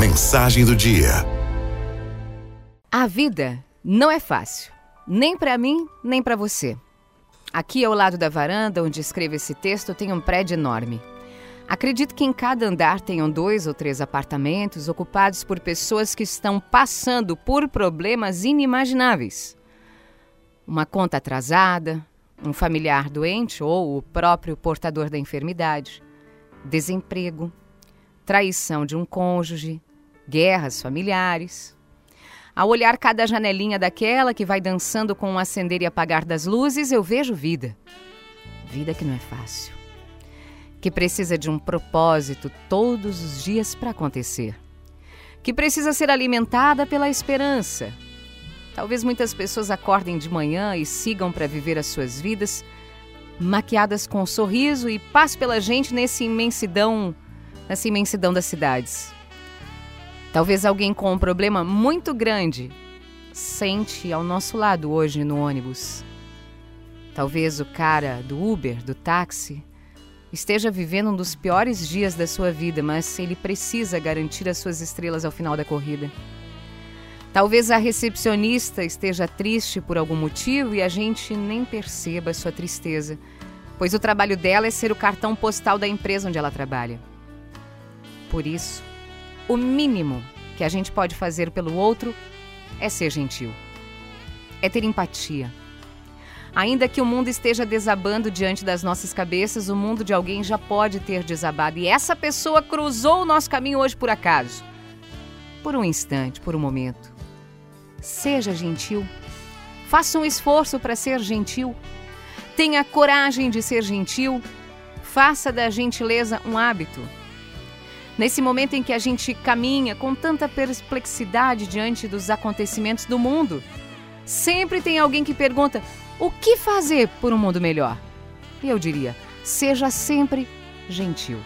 Mensagem do dia. A vida não é fácil, nem para mim, nem para você. Aqui ao lado da varanda onde escrevo esse texto tem um prédio enorme. Acredito que em cada andar tenham dois ou três apartamentos ocupados por pessoas que estão passando por problemas inimagináveis. Uma conta atrasada, um familiar doente ou o próprio portador da enfermidade, desemprego, traição de um cônjuge, guerras familiares. Ao olhar cada janelinha daquela que vai dançando com o acender e apagar das luzes, eu vejo vida. Vida que não é fácil. Que precisa de um propósito todos os dias para acontecer. Que precisa ser alimentada pela esperança. Talvez muitas pessoas acordem de manhã e sigam para viver as suas vidas maquiadas com um sorriso e paz pela gente nessa imensidão, nessa imensidão das cidades. Talvez alguém com um problema muito grande sente ao nosso lado hoje no ônibus. Talvez o cara do Uber, do táxi, esteja vivendo um dos piores dias da sua vida, mas ele precisa garantir as suas estrelas ao final da corrida. Talvez a recepcionista esteja triste por algum motivo e a gente nem perceba sua tristeza, pois o trabalho dela é ser o cartão postal da empresa onde ela trabalha. Por isso, o mínimo que a gente pode fazer pelo outro é ser gentil, é ter empatia. Ainda que o mundo esteja desabando diante das nossas cabeças, o mundo de alguém já pode ter desabado e essa pessoa cruzou o nosso caminho hoje por acaso. Por um instante, por um momento. Seja gentil. Faça um esforço para ser gentil. Tenha coragem de ser gentil. Faça da gentileza um hábito. Nesse momento em que a gente caminha com tanta perplexidade diante dos acontecimentos do mundo, sempre tem alguém que pergunta: o que fazer por um mundo melhor? E eu diria: seja sempre gentil.